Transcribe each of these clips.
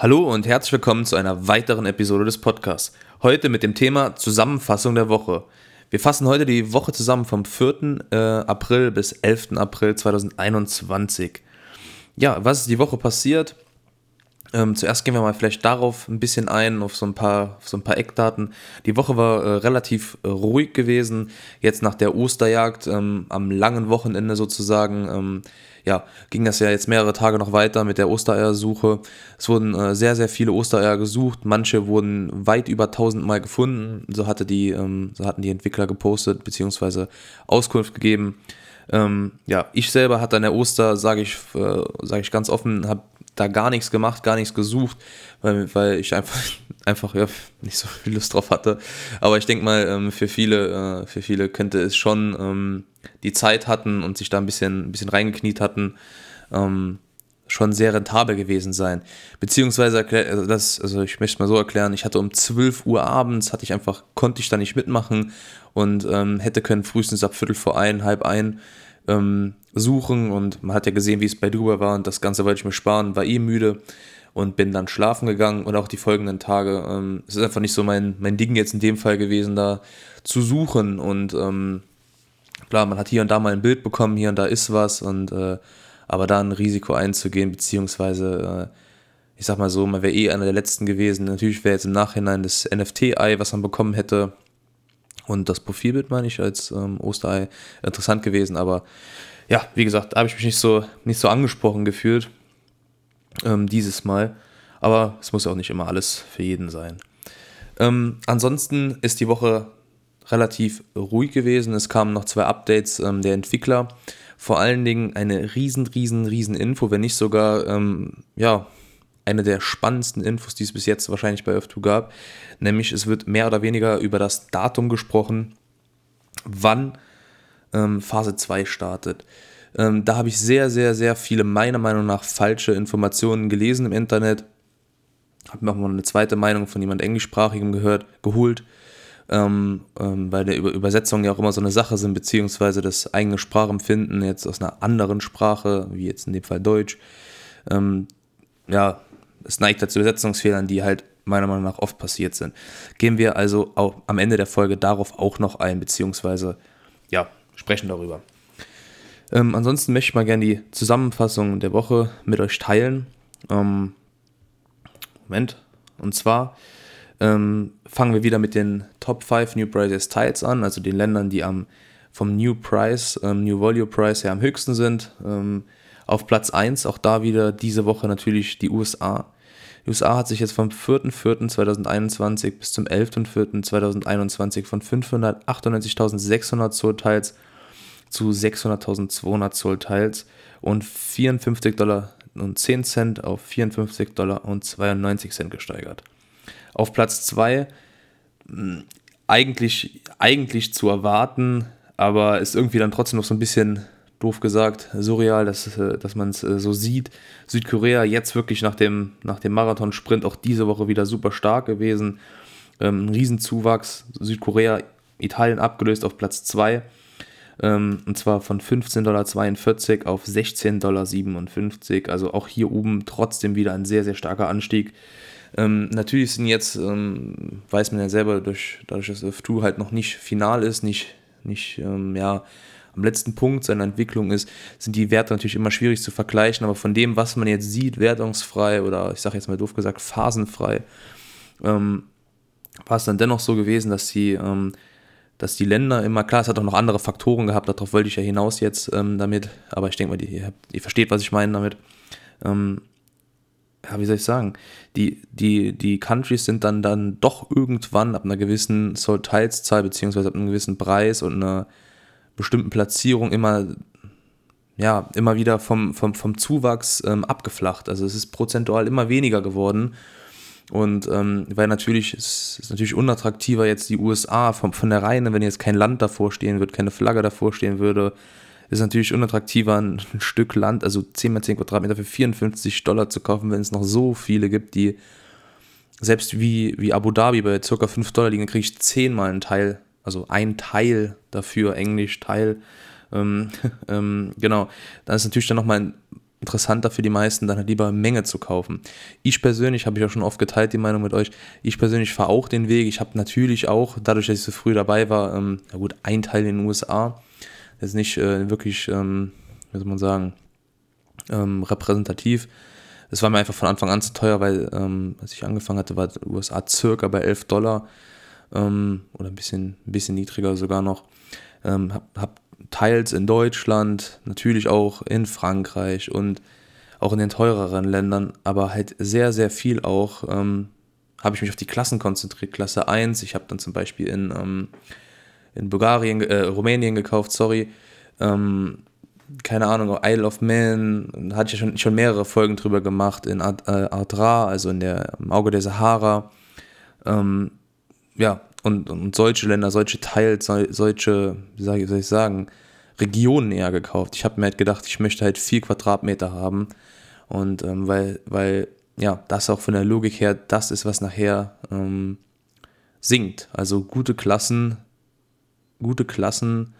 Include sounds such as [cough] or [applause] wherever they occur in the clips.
Hallo und herzlich willkommen zu einer weiteren Episode des Podcasts. Heute mit dem Thema Zusammenfassung der Woche. Wir fassen heute die Woche zusammen vom 4. Äh, April bis 11. April 2021. Ja, was ist die Woche passiert? Ähm, zuerst gehen wir mal vielleicht darauf ein bisschen ein, auf so ein paar, so ein paar Eckdaten. Die Woche war äh, relativ äh, ruhig gewesen. Jetzt nach der Osterjagd, ähm, am langen Wochenende sozusagen, ähm, ja, ging das ja jetzt mehrere Tage noch weiter mit der Ostereiersuche. Es wurden äh, sehr, sehr viele Ostereier gesucht. Manche wurden weit über 1000 Mal gefunden. So, hatte die, ähm, so hatten die Entwickler gepostet bzw. Auskunft gegeben. Ähm, ja, ich selber hatte an der Oster, sage ich, äh, sag ich ganz offen, habe da gar nichts gemacht, gar nichts gesucht, weil, weil ich einfach, [laughs] einfach ja, nicht so viel Lust drauf hatte. Aber ich denke mal, ähm, für, viele, äh, für viele könnte es schon ähm, die Zeit hatten und sich da ein bisschen, ein bisschen reingekniet hatten, ähm, schon sehr rentabel gewesen sein. Beziehungsweise, also das, also ich möchte es mal so erklären, ich hatte um 12 Uhr abends, hatte ich einfach, konnte ich da nicht mitmachen und hätte können frühestens ab Viertel vor ein, halb ein suchen und man hat ja gesehen, wie es bei Dubai war und das Ganze wollte ich mir sparen, war eh müde und bin dann schlafen gegangen und auch die folgenden Tage. Ähm, es ist einfach nicht so mein, mein Ding jetzt in dem Fall gewesen, da zu suchen und ähm, Klar, man hat hier und da mal ein Bild bekommen, hier und da ist was, und äh, aber da ein Risiko einzugehen, beziehungsweise, äh, ich sag mal so, man wäre eh einer der letzten gewesen. Natürlich wäre jetzt im Nachhinein das NFT-Ei, was man bekommen hätte, und das Profilbild, meine ich, als ähm, Osterei interessant gewesen, aber ja, wie gesagt, habe ich mich nicht so, nicht so angesprochen gefühlt, ähm, dieses Mal. Aber es muss ja auch nicht immer alles für jeden sein. Ähm, ansonsten ist die Woche relativ ruhig gewesen. Es kamen noch zwei Updates ähm, der Entwickler. Vor allen Dingen eine riesen, riesen, riesen Info, wenn nicht sogar, ähm, ja, eine der spannendsten Infos, die es bis jetzt wahrscheinlich bei Earth2 gab. Nämlich es wird mehr oder weniger über das Datum gesprochen, wann ähm, Phase 2 startet. Ähm, da habe ich sehr, sehr, sehr viele meiner Meinung nach falsche Informationen gelesen im Internet. Habe mir auch mal eine zweite Meinung von jemand Englischsprachigem gehört, geholt ähm, ähm, weil der Über Übersetzungen ja auch immer so eine Sache sind, beziehungsweise das eigene Sprachempfinden jetzt aus einer anderen Sprache, wie jetzt in dem Fall Deutsch, ähm, ja, es neigt dazu Übersetzungsfehlern, die halt meiner Meinung nach oft passiert sind. Gehen wir also auch am Ende der Folge darauf auch noch ein, beziehungsweise ja, sprechen darüber. Ähm, ansonsten möchte ich mal gerne die Zusammenfassung der Woche mit euch teilen. Ähm, Moment. Und zwar ähm, fangen wir wieder mit den Top 5 New Prices Tiles an, also den Ländern, die am vom New Price, ähm, New Volume Price her am höchsten sind. Ähm, auf Platz 1 auch da wieder diese Woche natürlich die USA. Die USA hat sich jetzt vom 4.4.2021 bis zum 11.4.2021 von 598.600 Zoll-Teils zu 600.200 Zoll-Teils und 54 Dollar und 10 Cent auf 54 Dollar und 92 Cent gesteigert. Auf Platz 2 hm, eigentlich, eigentlich zu erwarten, aber ist irgendwie dann trotzdem noch so ein bisschen doof gesagt, surreal, dass, äh, dass man es äh, so sieht. Südkorea jetzt wirklich nach dem, nach dem Marathonsprint auch diese Woche wieder super stark gewesen. Ähm, ein Riesenzuwachs. Südkorea, Italien abgelöst auf Platz 2. Ähm, und zwar von 15,42 Dollar auf 16,57 Dollar. Also auch hier oben trotzdem wieder ein sehr, sehr starker Anstieg. Ähm, natürlich sind jetzt, ähm, weiß man ja selber, durch, dadurch, dass F2 halt noch nicht final ist, nicht, nicht ähm, ja, am letzten Punkt seiner Entwicklung ist, sind die Werte natürlich immer schwierig zu vergleichen, aber von dem, was man jetzt sieht, wertungsfrei oder ich sage jetzt mal doof gesagt, phasenfrei, ähm, war es dann dennoch so gewesen, dass die, ähm, dass die Länder immer, klar, es hat auch noch andere Faktoren gehabt, darauf wollte ich ja hinaus jetzt ähm, damit, aber ich denke mal, ihr, ihr, versteht, was ich meine damit. Ähm, ja, wie soll ich sagen, die, die, die Countries sind dann, dann doch irgendwann ab einer gewissen Teilszahl beziehungsweise ab einem gewissen Preis und einer bestimmten Platzierung immer, ja, immer wieder vom, vom, vom Zuwachs ähm, abgeflacht. Also es ist prozentual immer weniger geworden. Und ähm, weil natürlich, es ist natürlich unattraktiver jetzt die USA von, von der Reihe, wenn jetzt kein Land davor stehen würde, keine Flagge davor stehen würde, ist natürlich unattraktiver, ein, ein Stück Land, also 10 mal 10 Quadratmeter für 54 Dollar zu kaufen, wenn es noch so viele gibt, die selbst wie, wie Abu Dhabi bei ca. 5 Dollar liegen, kriege ich 10 mal einen Teil, also ein Teil dafür, Englisch Teil. Ähm, [laughs] ähm, genau, dann ist natürlich dann nochmal ein interessanter für die meisten, dann halt lieber Menge zu kaufen. Ich persönlich, habe ich auch schon oft geteilt, die Meinung mit euch, ich persönlich fahre auch den Weg. Ich habe natürlich auch, dadurch, dass ich so früh dabei war, ähm, ja gut, ein Teil in den USA. Das ist nicht äh, wirklich, ähm, wie soll man sagen, ähm, repräsentativ. Es war mir einfach von Anfang an zu teuer, weil ähm, als ich angefangen hatte, war USA circa bei 11 Dollar ähm, oder ein bisschen, ein bisschen niedriger sogar noch. Ähm, hab, hab teils in Deutschland, natürlich auch in Frankreich und auch in den teureren Ländern, aber halt sehr, sehr viel auch ähm, habe ich mich auf die Klassen konzentriert. Klasse 1, ich habe dann zum Beispiel in, ähm, in Bulgarien, äh, Rumänien gekauft, sorry. Ähm, keine Ahnung, Isle of Man, hatte ich schon, schon mehrere Folgen drüber gemacht, in Adra, also in der, im Auge der Sahara. Ähm, ja, und, und solche Länder, solche Teils, solche, wie soll ich sagen, Regionen eher gekauft. Ich habe mir halt gedacht, ich möchte halt vier Quadratmeter haben. Und ähm, weil, weil, ja, das auch von der Logik her das ist, was nachher ähm, sinkt. Also gute Klassen, gute Klassen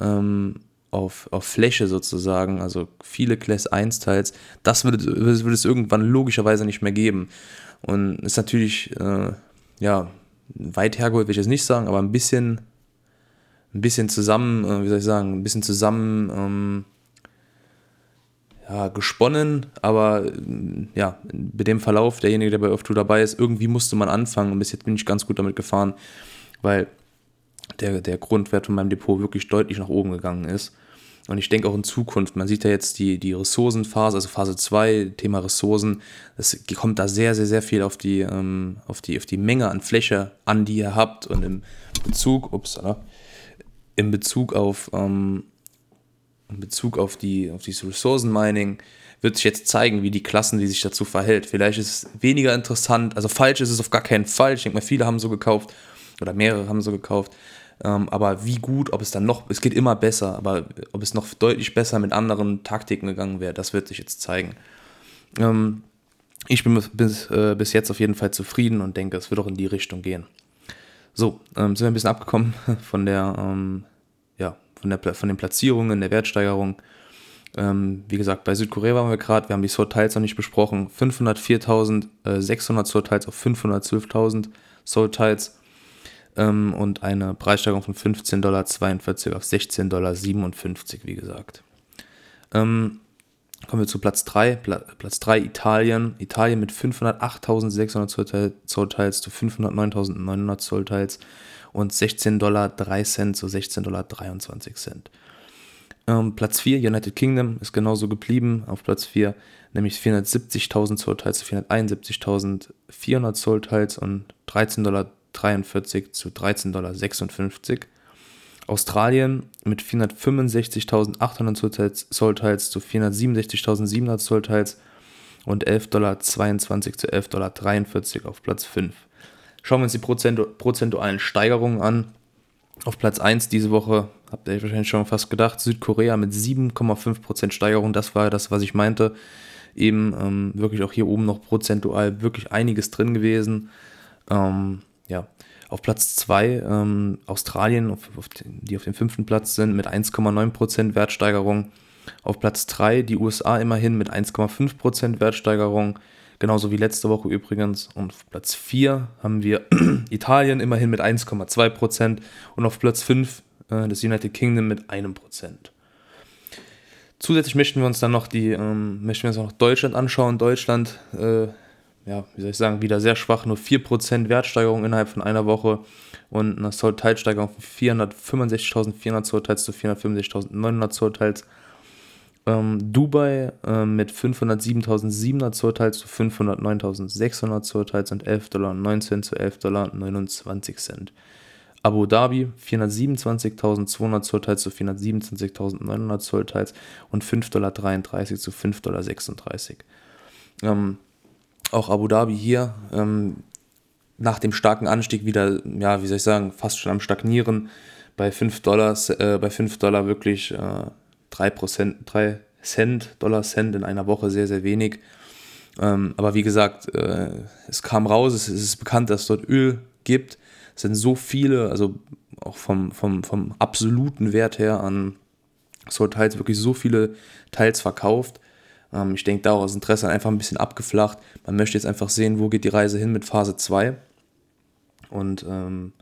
ähm, auf, auf Fläche sozusagen, also viele Class 1 Teils, das würde, würde es irgendwann logischerweise nicht mehr geben. Und ist natürlich, äh, ja, weit hergeholt will ich jetzt nicht sagen, aber ein bisschen, ein bisschen zusammen, äh, wie soll ich sagen, ein bisschen zusammen ähm, ja, gesponnen, aber äh, ja, bei dem Verlauf, derjenige, der bei Off2 dabei ist, irgendwie musste man anfangen und bis jetzt bin ich ganz gut damit gefahren, weil der, der Grundwert von meinem Depot wirklich deutlich nach oben gegangen ist. Und ich denke auch in Zukunft, man sieht ja jetzt die, die Ressourcenphase, also Phase 2, Thema Ressourcen, es kommt da sehr, sehr, sehr viel auf die, ähm, auf die, auf die Menge an Fläche an, die ihr habt und im Bezug, ups, in Bezug auf, ähm, in Bezug auf die, auf dieses Ressourcenmining wird sich jetzt zeigen, wie die Klassen, die sich dazu verhält. Vielleicht ist es weniger interessant, also falsch ist es auf gar keinen Fall. Ich denke mal, viele haben so gekauft oder mehrere haben so gekauft. Ähm, aber wie gut, ob es dann noch, es geht immer besser, aber ob es noch deutlich besser mit anderen Taktiken gegangen wäre, das wird sich jetzt zeigen. Ähm, ich bin bis, äh, bis jetzt auf jeden Fall zufrieden und denke, es wird auch in die Richtung gehen. So, ähm, sind wir ein bisschen abgekommen [laughs] von der, ja, von, der, von den Platzierungen, der Wertsteigerung. Wie gesagt, bei Südkorea waren wir gerade, wir haben die Sword Tiles noch nicht besprochen. 504.600 Sword Tiles auf 512.000 Sword Tiles ähm, und eine Preissteigerung von 15,42 Dollar auf 16,57 Dollar, wie gesagt. Ähm, kommen wir zu Platz 3. Pla Platz 3 Italien. Italien mit 508.600 Zollteils zu 509.900 Zollteils und 16,03 Dollar zu 16,23 Dollar. Ähm, Platz 4 United Kingdom ist genauso geblieben auf Platz 4, nämlich 470.000 Zollteils zu 471.400 Zollteils und 13,03 Dollar 43 zu 13,56 Dollar. Australien mit 465.800 Zollteils zu 467.700 Zollteils und 11,22 Dollar zu 11,43 Dollar auf Platz 5. Schauen wir uns die prozentualen Steigerungen an. Auf Platz 1 diese Woche, habt ihr wahrscheinlich schon fast gedacht, Südkorea mit 7,5% Steigerung. Das war das, was ich meinte. Eben ähm, wirklich auch hier oben noch prozentual wirklich einiges drin gewesen. Ähm, ja, auf Platz 2 ähm, Australien, auf, auf den, die auf dem fünften Platz sind, mit 1,9% Wertsteigerung. Auf Platz 3 die USA immerhin mit 1,5% Wertsteigerung, genauso wie letzte Woche übrigens. Und auf Platz 4 haben wir [clears throat] Italien immerhin mit 1,2% und auf Platz 5 äh, das United Kingdom mit 1%. Zusätzlich möchten wir uns dann noch die, ähm, möchten wir uns noch Deutschland anschauen. Deutschland äh, ja, wie soll ich sagen, wieder sehr schwach, nur 4% Wertsteigerung innerhalb von einer Woche und eine Zollteilsteigerung von 465.400 Zollteils zu 465.900 Zollteils. Ähm, Dubai äh, mit 507.700 Zollteils zu 509.600 Zollteils und 11,19 Dollar zu 11,29 Dollar. Abu Dhabi 427.200 Zollteils zu 427.900 Zollteils und 5,33 Dollar zu 5,36 Dollar. Ähm, auch Abu Dhabi hier ähm, nach dem starken Anstieg wieder, ja, wie soll ich sagen, fast schon am Stagnieren. Bei 5 Dollar, äh, bei 5 Dollar wirklich äh, 3%, 3 Cent, Dollar Cent in einer Woche sehr, sehr wenig. Ähm, aber wie gesagt, äh, es kam raus, es ist bekannt, dass es dort Öl gibt. Es sind so viele, also auch vom, vom, vom absoluten Wert her an so Teils wirklich so viele Teils verkauft, Ähm, ich denke, daraus Interesse einfach ein bisschen abgeflacht. Man möchte jetzt einfach sehen, wo geht die Reise hin mit Phase 2. Und ähm,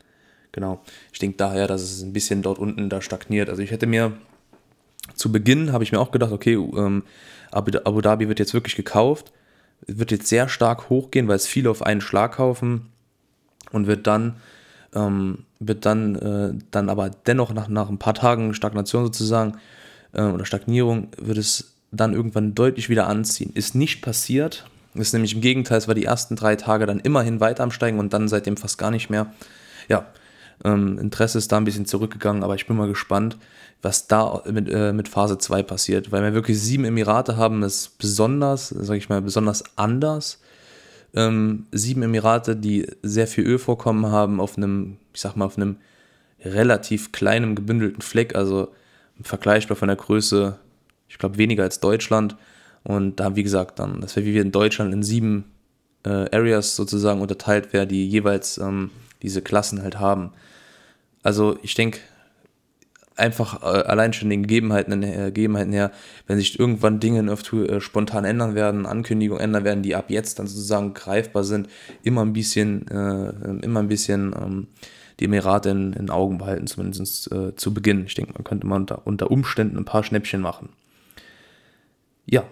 genau, ich denke daher, dass es ein bisschen dort unten da stagniert. Also ich hätte mir zu Beginn, habe ich mir auch gedacht, okay, ähm, Abu Dhabi wird jetzt wirklich gekauft, wird jetzt sehr stark hochgehen, weil es viele auf einen Schlag kaufen und wird dann ähm, wird dann, äh, dann aber dennoch nach, nach ein paar Tagen Stagnation sozusagen äh, oder Stagnierung, wird es dann irgendwann deutlich wieder anziehen. Ist nicht passiert. Ist nämlich im Gegenteil, es war die ersten drei Tage dann immerhin weiter am Steigen und dann seitdem fast gar nicht mehr. Ja, ähm, Interesse ist da ein bisschen zurückgegangen, aber ich bin mal gespannt, was da mit, äh, mit Phase 2 passiert. Weil wir wirklich sieben Emirate haben, ist besonders, sage ich mal, besonders anders ähm, sieben Emirate, die sehr viel Ölvorkommen haben, auf einem, ich sag mal, auf einem relativ kleinen gebündelten Fleck, also vergleichbar von der Größe, ich glaube, weniger als Deutschland. Und da, wie gesagt, dann, das wäre wie wir in Deutschland in sieben äh, Areas sozusagen unterteilt wäre, die jeweils ähm, diese Klassen halt haben. Also ich denke, einfach äh, allein schon den Gegebenheiten, äh, Gegebenheiten her, wenn sich irgendwann Dinge in Öftu äh, spontan ändern werden, Ankündigungen ändern werden, die ab jetzt dann sozusagen greifbar sind, immer ein bisschen, äh, immer ein bisschen ähm, die Emirate in, in Augen behalten, zumindest äh, zu Beginn. Ich denke, man könnte mal unter, unter Umständen ein paar Schnäppchen machen. Ja,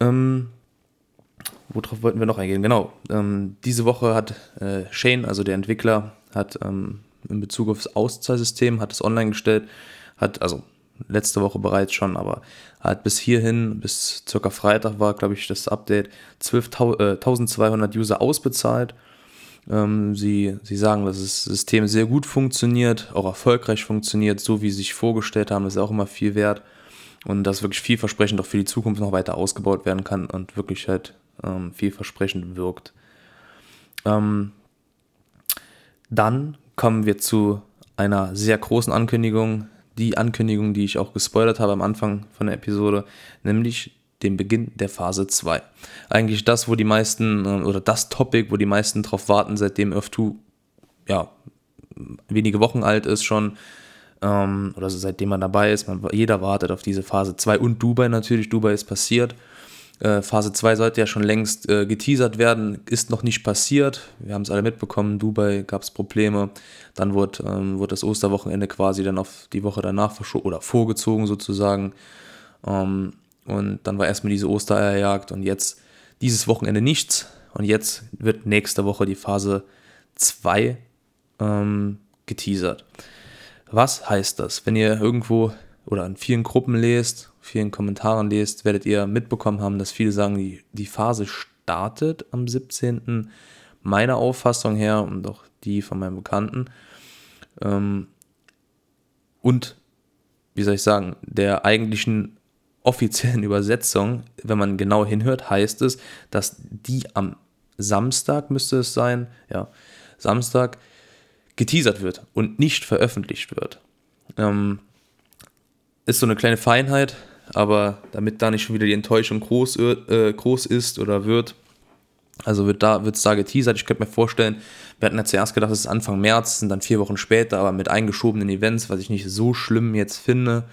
ähm, worauf wollten wir noch eingehen? Genau, ähm, diese Woche hat äh, Shane, also der Entwickler, hat ähm, in Bezug aufs Auszahlsystem, hat es online gestellt, hat, also letzte Woche bereits schon, aber hat bis hierhin, bis circa Freitag war, glaube ich, das Update, 12, äh, 1200 User ausbezahlt. Ähm, sie, sie sagen, dass das System sehr gut funktioniert, auch erfolgreich funktioniert, so wie sie sich vorgestellt haben, ist auch immer viel wert und dass wirklich vielversprechend auch für die Zukunft noch weiter ausgebaut werden kann und wirklich halt ähm, vielversprechend wirkt. Ähm, dann kommen wir zu einer sehr großen Ankündigung, die Ankündigung, die ich auch gespoilert habe am Anfang von der Episode, nämlich den Beginn der Phase 2. Eigentlich das, wo die meisten, äh, oder das Topic, wo die meisten drauf warten, seitdem Earth 2 ja, wenige Wochen alt ist schon, ähm, oder so seitdem man dabei ist, man, jeder wartet auf diese Phase 2 und Dubai natürlich, Dubai ist passiert. Äh, Phase 2 sollte ja schon längst äh, geteasert werden, ist noch nicht passiert. Wir haben es alle mitbekommen, Dubai gab es Probleme. Dann wurde, ähm, wurde das Osterwochenende quasi dann auf die Woche danach verschoben oder vorgezogen sozusagen. Ähm, und dann war erstmal diese Ostereierjagd und jetzt dieses Wochenende nichts. Und jetzt wird nächste Woche die Phase 2 ähm, geteasert. Was heißt das? Wenn ihr irgendwo oder in vielen Gruppen lest, vielen Kommentaren lest, werdet ihr mitbekommen haben, dass viele sagen, die, die Phase startet am 17. Meiner Auffassung her und auch die von meinen Bekannten. Ähm, und, wie soll ich sagen, der eigentlichen offiziellen [laughs] Übersetzung, wenn man genau hinhört, heißt es, dass die am Samstag müsste es sein, ja, Samstag geteasert wird und nicht veröffentlicht wird. Ähm, ist so eine kleine Feinheit, aber damit da nicht schon wieder die Enttäuschung groß, äh, groß ist oder wird, also wird da, wird es da geteasert. Ich könnte mir vorstellen, wir hatten ja zuerst gedacht, es ist Anfang März, sind dann vier Wochen später, aber mit eingeschobenen Events, was ich nicht so schlimm jetzt finde.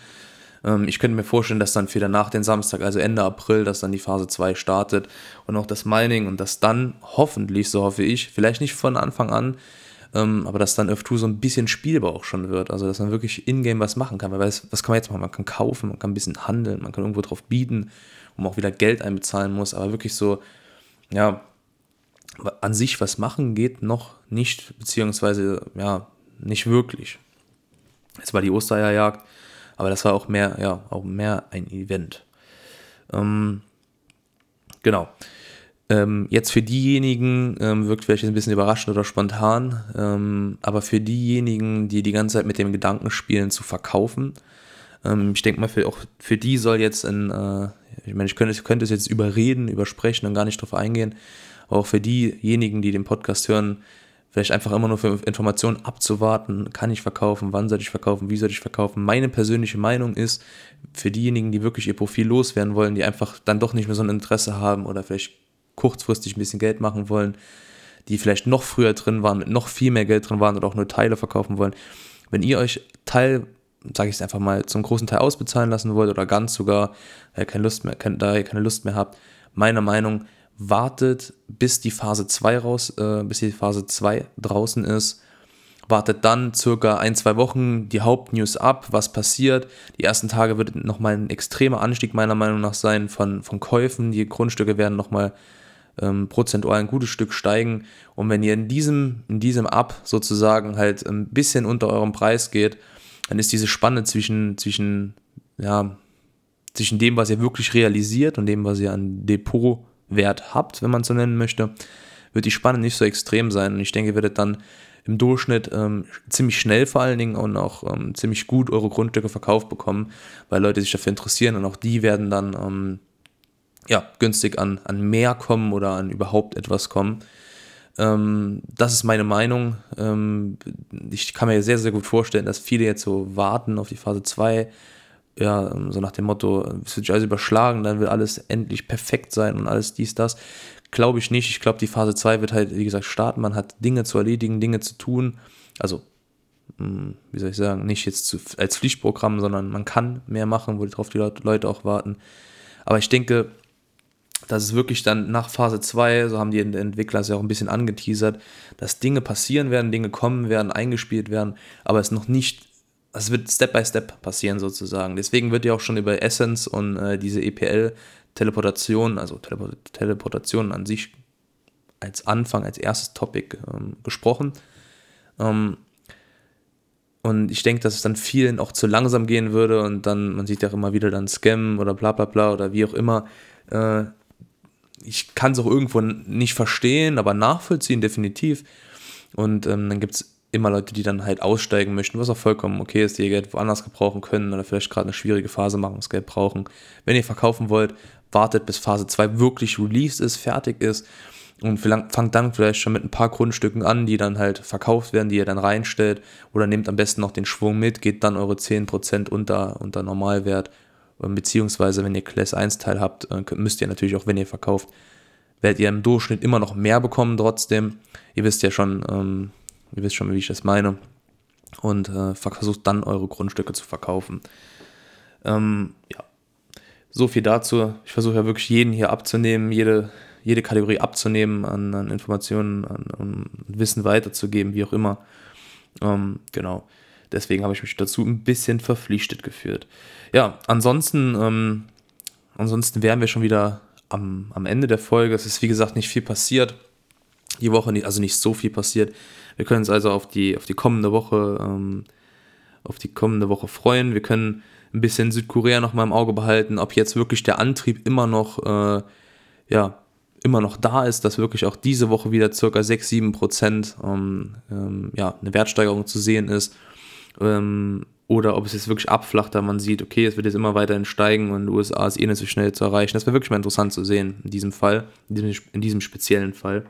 Ähm, ich könnte mir vorstellen, dass dann wieder nach den Samstag, also Ende April, dass dann die Phase 2 startet und auch das Mining und das dann hoffentlich, so hoffe ich, vielleicht nicht von Anfang an, ähm, aber dass dann F2 so ein bisschen spielbar auch schon wird. Also, dass man wirklich in-game was machen kann. Weil was, was kann man jetzt machen? Man kann kaufen, man kann ein bisschen handeln, man kann irgendwo drauf bieten, wo man auch wieder Geld einbezahlen muss. Aber wirklich so, ja, an sich was machen geht noch nicht, beziehungsweise, ja, nicht wirklich. Es war die Ostereierjagd, aber das war auch mehr, ja, auch mehr ein Event. Ähm, genau. Ähm, jetzt für diejenigen ähm, wirkt vielleicht ein bisschen überraschend oder spontan, ähm, aber für diejenigen, die die ganze Zeit mit dem Gedanken spielen, zu verkaufen, ähm, ich denke mal, für, auch für die soll jetzt ein, äh, ich meine, ich könnte, ich könnte es jetzt überreden, übersprechen und gar nicht drauf eingehen, aber auch für diejenigen, die den Podcast hören, vielleicht einfach immer nur für Informationen abzuwarten, kann ich verkaufen, wann soll ich verkaufen, wie soll ich verkaufen. Meine persönliche Meinung ist, für diejenigen, die wirklich ihr Profil loswerden wollen, die einfach dann doch nicht mehr so ein Interesse haben oder vielleicht kurzfristig ein bisschen Geld machen wollen, die vielleicht noch früher drin waren, mit noch viel mehr Geld drin waren oder auch nur Teile verkaufen wollen. Wenn ihr euch Teil sage ich es einfach mal, zum großen Teil ausbezahlen lassen wollt oder ganz sogar, äh, keine Lust mehr, da ihr keine Lust mehr habt, meiner Meinung, wartet, bis die Phase 2 raus, äh, bis die Phase 2 draußen ist wartet dann circa ein, zwei Wochen die Hauptnews ab, was passiert. Die ersten Tage wird nochmal ein extremer Anstieg meiner Meinung nach sein von, von Käufen. Die Grundstücke werden nochmal ähm, prozentual ein gutes Stück steigen. Und wenn ihr in diesem, in diesem Ab sozusagen halt ein bisschen unter eurem Preis geht, dann ist diese Spanne zwischen, zwischen, ja, zwischen dem, was ihr wirklich realisiert und dem, was ihr an Depotwert habt, wenn man so nennen möchte, wird die Spanne nicht so extrem sein. Und ich denke, ihr werdet dann im Durchschnitt ähm, ziemlich schnell vor allen Dingen und auch ähm, ziemlich gut eure Grundstücke verkauft bekommen, weil Leute sich dafür interessieren und auch die werden dann ähm, ja, günstig an, an mehr kommen oder an überhaupt etwas kommen. Ähm, das ist meine Meinung. Ähm, ich kann mir sehr, sehr gut vorstellen, dass viele jetzt so warten auf die Phase 2 ja, ähm, so nach dem Motto, es wird sich alles überschlagen, dann wird alles endlich perfekt sein und alles dies, das. Glaube ich nicht. Ich glaube, die Phase 2 wird halt, wie gesagt, starten. Man hat Dinge zu erledigen, Dinge zu tun. Also, hm, wie soll ich sagen, nicht jetzt zu, als Pflichtprogramm, sondern man kann mehr machen, worauf die Leute auch warten. Aber ich denke, dass es wirklich dann nach Phase 2, so haben die Entwickler es ja auch ein bisschen angeteasert, dass Dinge passieren werden, Dinge kommen werden, eingespielt werden, aber es noch nicht, es wird Step by Step passieren sozusagen. Deswegen wird ja auch schon über Essence und äh, diese EPL Teleportation, also Teleport Teleportation an sich als Anfang, als erstes Topic ähm, gesprochen. Ähm, und ich denke, dass es dann vielen auch zu langsam gehen würde und dann, man sieht ja auch immer wieder dann Scam oder bla bla bla oder wie auch immer. Äh, ich kann es auch irgendwo nicht verstehen, aber nachvollziehen definitiv. Und ähm, dann gibt es immer Leute, die dann halt aussteigen möchten, was auch vollkommen okay ist, die ihr Geld woanders gebrauchen können oder vielleicht gerade eine schwierige Phase machen, das Geld brauchen. Wenn ihr verkaufen wollt, wartet, bis Phase 2 wirklich released ist, fertig ist und fangt dann vielleicht schon mit ein paar Grundstücken an, die dann halt verkauft werden, die ihr dann reinstellt oder nehmt am besten noch den Schwung mit, geht dann eure 10% unter, unter Normalwert, beziehungsweise wenn ihr Class 1 Teil habt, äh, müsst ihr natürlich auch, wenn ihr verkauft, werdet ihr im Durchschnitt immer noch mehr bekommen trotzdem. Ihr wisst ja schon, ähm, ihr wisst schon, wie ich das meine und äh, versucht dann eure Grundstücke zu verkaufen. Ähm, ja, so viel dazu. Ich versuche ja wirklich jeden hier abzunehmen, jede, jede Kategorie abzunehmen, an, an Informationen, an, an, Wissen weiterzugeben, wie auch immer. Ähm, genau. Deswegen habe ich mich dazu ein bisschen verpflichtet geführt. Ja, ansonsten, ähm, ansonsten wären wir schon wieder am, am Ende der Folge. Es ist wie gesagt nicht viel passiert. Die Woche, nicht, also nicht so viel passiert. Wir können uns also auf die, auf die kommende Woche, ähm, auf die kommende Woche freuen. Wir können ein bisschen Südkorea noch mal im Auge behalten, ob jetzt wirklich der Antrieb immer noch, äh, ja, immer noch da ist, dass wirklich auch diese Woche wieder circa 6, 7 Prozent ähm, ähm, ja, eine Wertsteigerung zu sehen ist. Ähm, oder ob es jetzt wirklich abflacht, da man sieht, okay, es wird jetzt immer weiterhin steigen und USA ist eh nicht so schnell zu erreichen. Das wäre wirklich mal interessant zu sehen in diesem Fall, in diesem, in diesem speziellen Fall.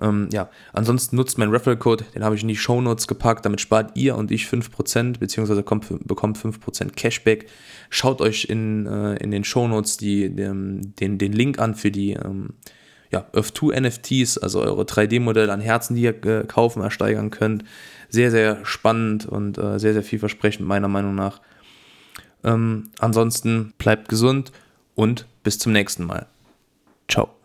Ähm, ja, ansonsten nutzt mein Referral-Code, den habe ich in die Show Notes gepackt, damit spart ihr und ich 5%, beziehungsweise kommt, bekommt 5% Cashback. Schaut euch in, äh, in den Show Notes den, den, den Link an für die ähm, ja, Earth2 NFTs, also eure 3D-Modelle an Herzen, die ihr äh, kaufen, ersteigern könnt. Sehr, sehr spannend und äh, sehr, sehr vielversprechend, meiner Meinung nach. Ähm, ansonsten bleibt gesund und bis zum nächsten Mal. Ciao.